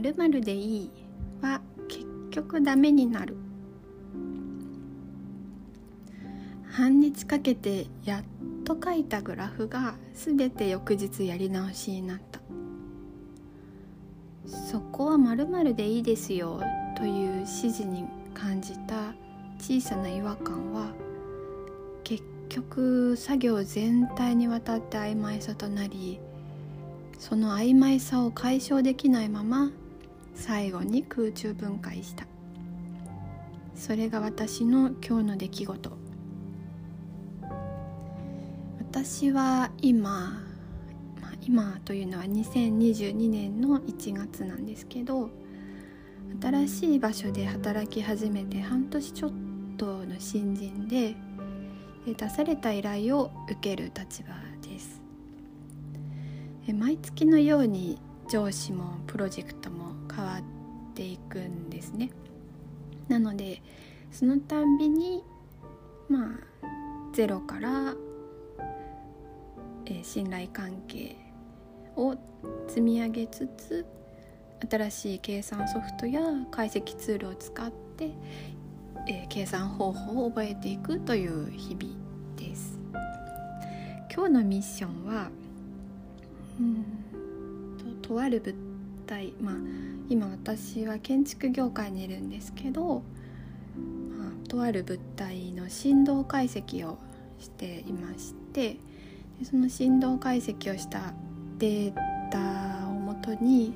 〇〇でいいは結局ダメになる。半日かけてやっと書いたグラフが全て翌日やり直しになった。そこは〇〇でいいですよという指示に感じた小さな違和感は結局作業全体にわたって曖昧さとなりその曖昧さを解消できないまま最後に空中分解した。それが私の今日の出来事。私は今、今というのは2022年の1月なんですけど新しい場所で働き始めて半年ちょっとの新人で出された依頼を受ける立場です。毎月のように上司もプロジェクトも変わっていくんですね。なのでそのたんびにまあゼロからえー、信頼関係を積み上げつつ新しい計算ソフトや解析ツールを使って、えー、計算方法を覚えていくという日々です。今日のミッションはうんととある物体まあ今私は建築業界にいるんですけど、まあ、とある物体の振動解析をしていましてその振動解析をしたデータをもとに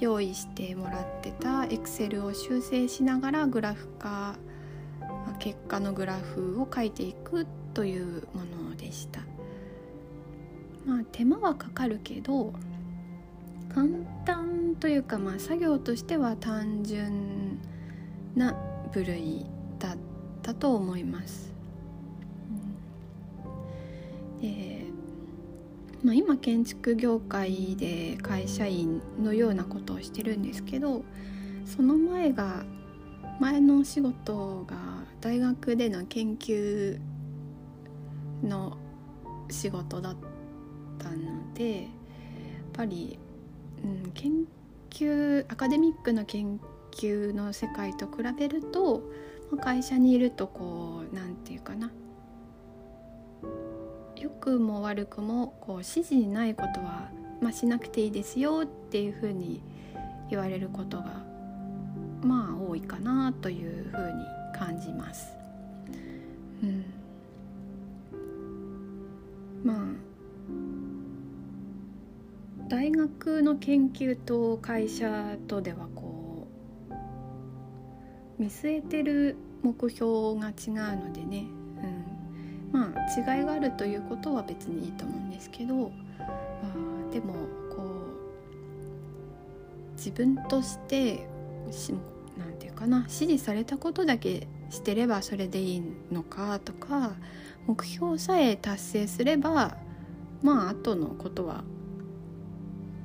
用意してもらってた Excel を修正しながらグラフ化結果のグラフを書いていくというものでした。まあ手間はかかるけど簡単というかまあ作業としては単純な部類だったと思います、でまあ、今建築業界で会社員のようなことをしてるんですけどその前が前のお仕事が大学での研究の仕事だったのでやっぱり、うん、研究アカデミックな研究の世界と比べると、会社にいるとこう何て言うかな良くも悪くもこう指示にないことは、まあ、しなくていいですよっていうふうに言われることがまあ多いかなというふうに感じます。うん、まあ大学の研究と会社とではこう見据えてる目標が違うのでね。うん。まあ違いがあるということは別にいいと思うんですけど、まあ、でもこう自分として何て言うかな。指示されたことだけしてればそれでいいのかとか目標さえ達成すればまあ後のことは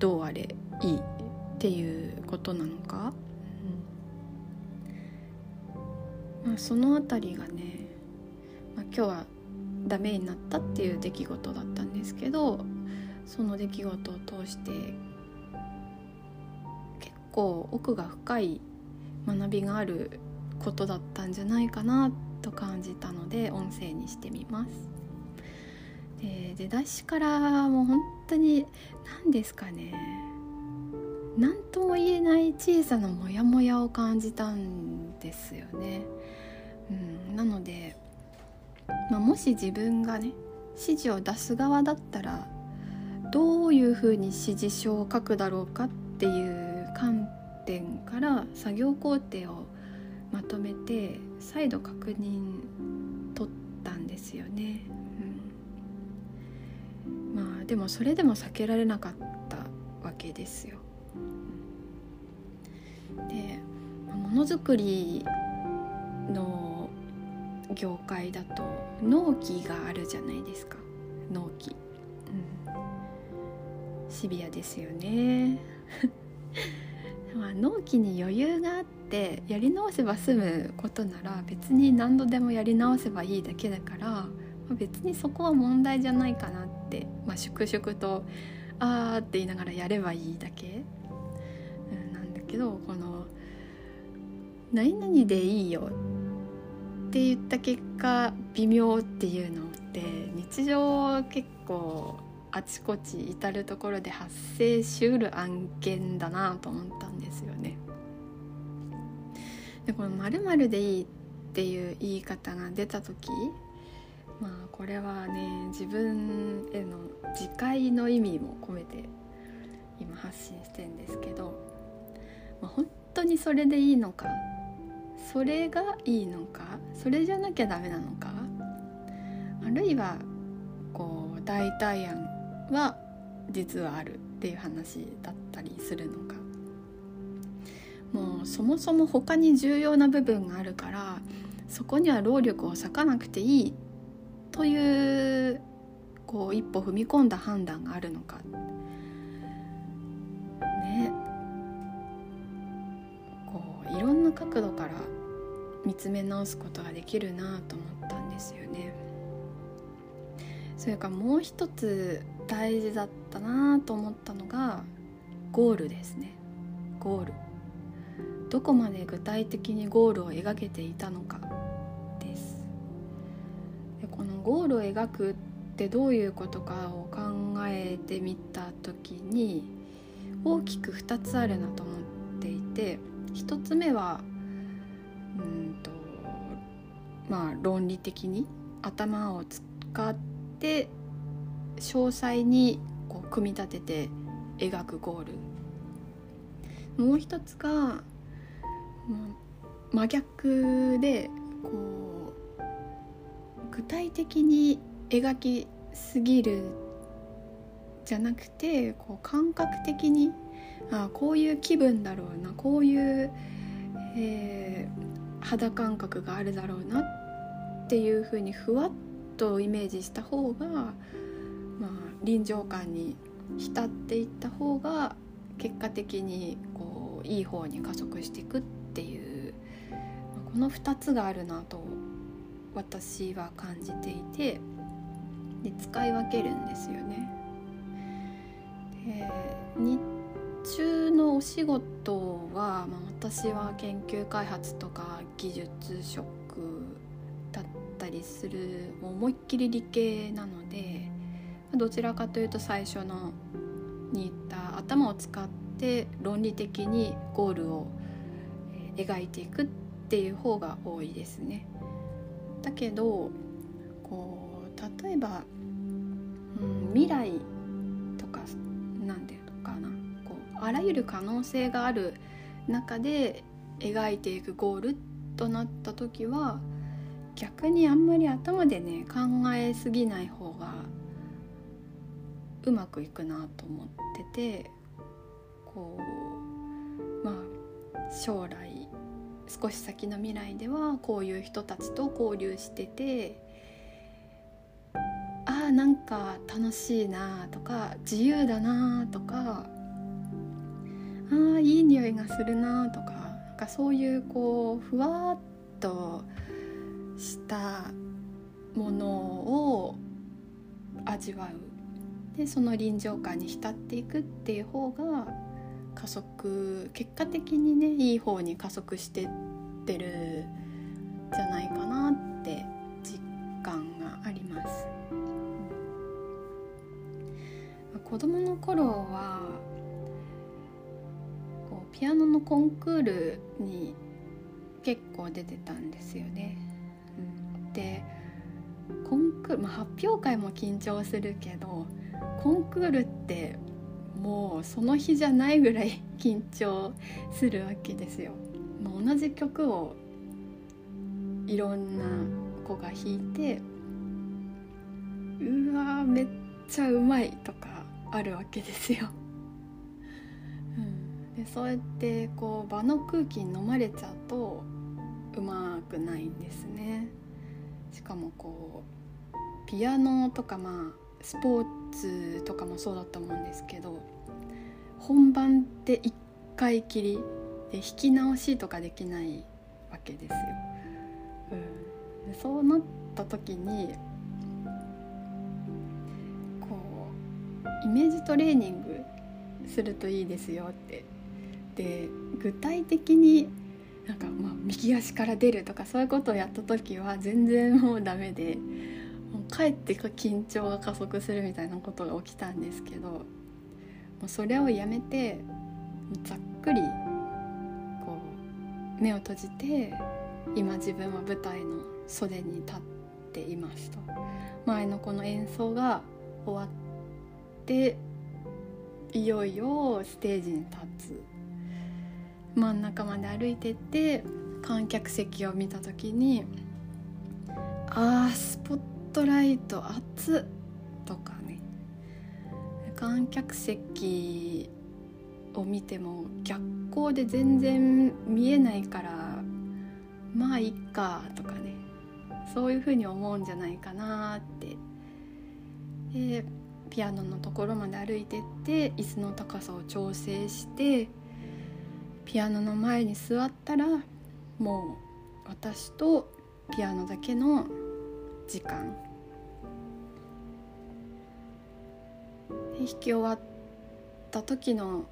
どうあれいいっていうことなのか、うんまあ、その辺りがね、まあ、今日はダメになったっていう出来事だったんですけどその出来事を通して結構奥が深い学びがあることだったんじゃないかなと感じたので音声にしてみます。で出だしからもう本当に何ですかね何とも言えない小さなモヤモヤを感じたんですよね。うん、なのでまあ、もし自分がね指示を出す側だったらどういうふうに指示書を書くだろうかっていう観点から作業工程をまとめて再度確認取ったんですよね。でもそれでも避けられなかったわけですよ。でものづくりの業界だと納期があるじゃないですか。納期、うん、シビアですよね。まあ納期に余裕があってやり直せば済むことなら別に何度でもやり直せばいいだけだから、まあ、別にそこは問題じゃないかなって、まあ、粛々と「あー」って言いながらやればいいだけ、うん、なんだけどこの「何々でいいよ」って言った結果微妙っていうのって日常結構あちこち至る所で発生しうる案件だなと思ったんですよね。でこの「まるでいい」っていう言い方が出た時まあこれはね自分への自戒の意味も込めて今発信してんですけど、まあ、本当にそれでいいのかそれがいいのかそれじゃなきゃダメなのかあるいはこう代替案は実はあるっていう話だったりするのか。もうそもそも他に重要な部分があるからそこには労力を割かなくていいっというこう一歩踏み込んだ判断があるのか。ね。こういろんな角度から見つめ直すことができるなと思ったんですよね。それからもう一つ大事だったなと思ったのがゴールですね。ゴール。どこまで具体的にゴールを描けていたのか。ゴールを描くってどういうことかを考えてみた時に大きく2つあるなと思っていて1つ目はうんとまあ論理的に頭を使って詳細にこう組み立てて描くゴール。もう一つが真逆でこう具体的に描きすぎるじゃなくてこう感覚的にあこういう気分だろうなこういう、えー、肌感覚があるだろうなっていうふうにふわっとイメージした方が、まあ、臨場感に浸っていった方が結果的にこういい方に加速していくっていうこの2つがあるなと私は感じていてで使い分けるんですよね。で日中のお仕事は、まあ、私は研究開発とか技術職だったりするもう思いっきり理系なのでどちらかというと最初のに言った頭を使って論理的にゴールを描いていくっていう方が多いですね。だけどこう例えば、うん、未来とか何て言うのかな。こうあらゆる可能性がある中で描いていくゴールとなった時は逆にあんまり頭でね考えすぎない方がうまくいくなと思っててこうまあ将来少し先の未来ではこういう人たちと交流しててあーなんか楽しいなとか自由だなとかあーいい匂いがするなとかなんかそういうこうふわっとしたものを味わう。でその臨場感に浸っていくっていう方が加速結果的にねいい方に加速してってるじゃないかなって実感があります。子供の頃はこうピアノのコンクールに結構出てたんですよね。でコンクール、まあ、発表会も緊張するけどコンクールってもうその日じゃないぐらい緊張するわけですよ。もう同じ曲をいろんな子が弾いてうわめっちゃうまいとかあるわけですよ。うん、でそうやってこう場の空気に飲まれちゃうとうまくないんですね。しかもこうピアノとかまあスポーツとかもそうだと思うんですけど本番って1回きりで弾き直しとかできないわけですよ。うん、そうなった時にこうイメージトレーニングするといいですよってで具体的になんかまあ右足から出るとかそういうことをやった時は全然もうダメでもうかえって緊張が加速するみたいなことが起きたんですけどもうそれをやめてざっくりこう目を閉じて今自分は舞台の袖に立っていますと。前のこの演奏が終わっていよいよステージに立つ。真ん中まで歩いてって観客席を見た時にあースポットライト熱とかね。観客席を見ても逆光で全然見えないからまあいっかとかね。そういうふうに思うんじゃないかなって。でピアノのところまで歩いてって椅子の高さを調整してピアノの前に座ったらもう私とピアノだけの時間。弾き終わった時の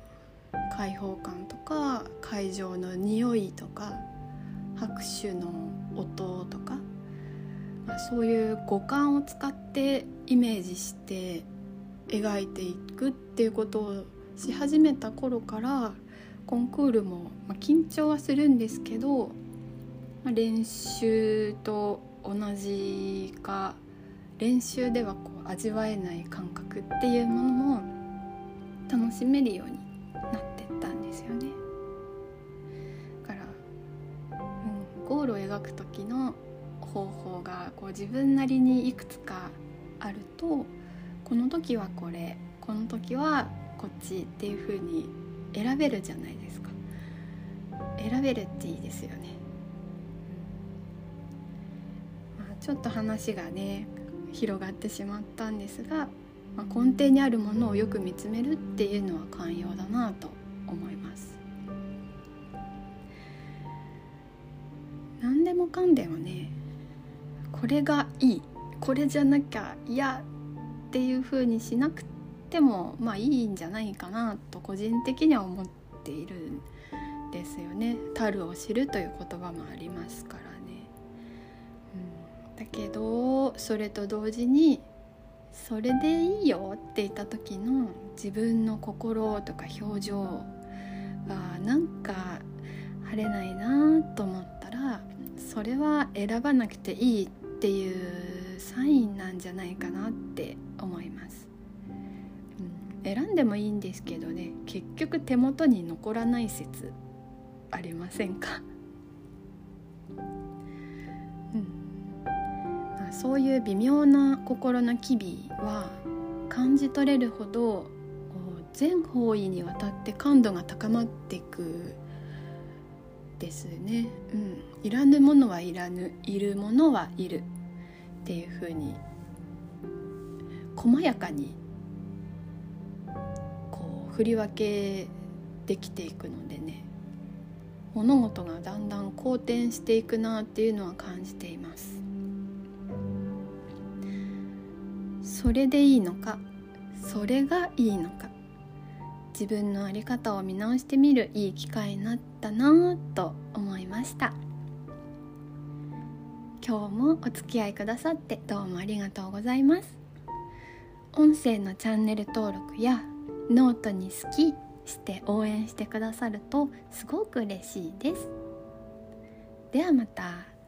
開放感とか会場の匂いとか拍手の音とか、まあ、そういう五感を使ってイメージして描いていくっていうことをし始めた頃からコンクールも、まあ、緊張はするんですけど、まあ、練習と同じか練習ではこう味わえない感覚っていうものも楽しめるようになってったんですよね。だから、うん、ゴールを描く時の方法がこう自分なりにいくつかあるとこの時はこれこの時はこっちっていう風に選べるじゃないですか選べるっていいですよね、ちょっと話がね広がってしまったんですが、まあ、根底にあるものをよく見つめるっていうのは寛容だなと思います何でもかんでもねこれがいいこれじゃなきゃ嫌っていう風にしなくてもまあいいんじゃないかなと個人的には思っているんですよね。樽を知るという言葉もありますから。けどそれと同時にそれでいいよって言った時の自分の心とか表情はなんか晴れないなと思ったらそれは選ばなくていいっていうサインなんじゃないかなって思います。選んでもいいんですけどね結局手元に残らない説ありませんか、そういう微妙な心の機微は感じ取れるほど全方位にわたって感度が高まっていくですね、うん、いらぬものはいらぬいるものはいるっていうふうに細やかにこう振り分けできていくのでね。物事がだんだん好転していくなっていうのは感じています。それでいいのか？それがいいのか？自分の在り方を見直してみるいい機会になったなと思いました。今日もお付き合いくださってどうもありがとうございます。音声のチャンネル登録やノートに好きして応援してくださるとすごく嬉しいです。ではまた。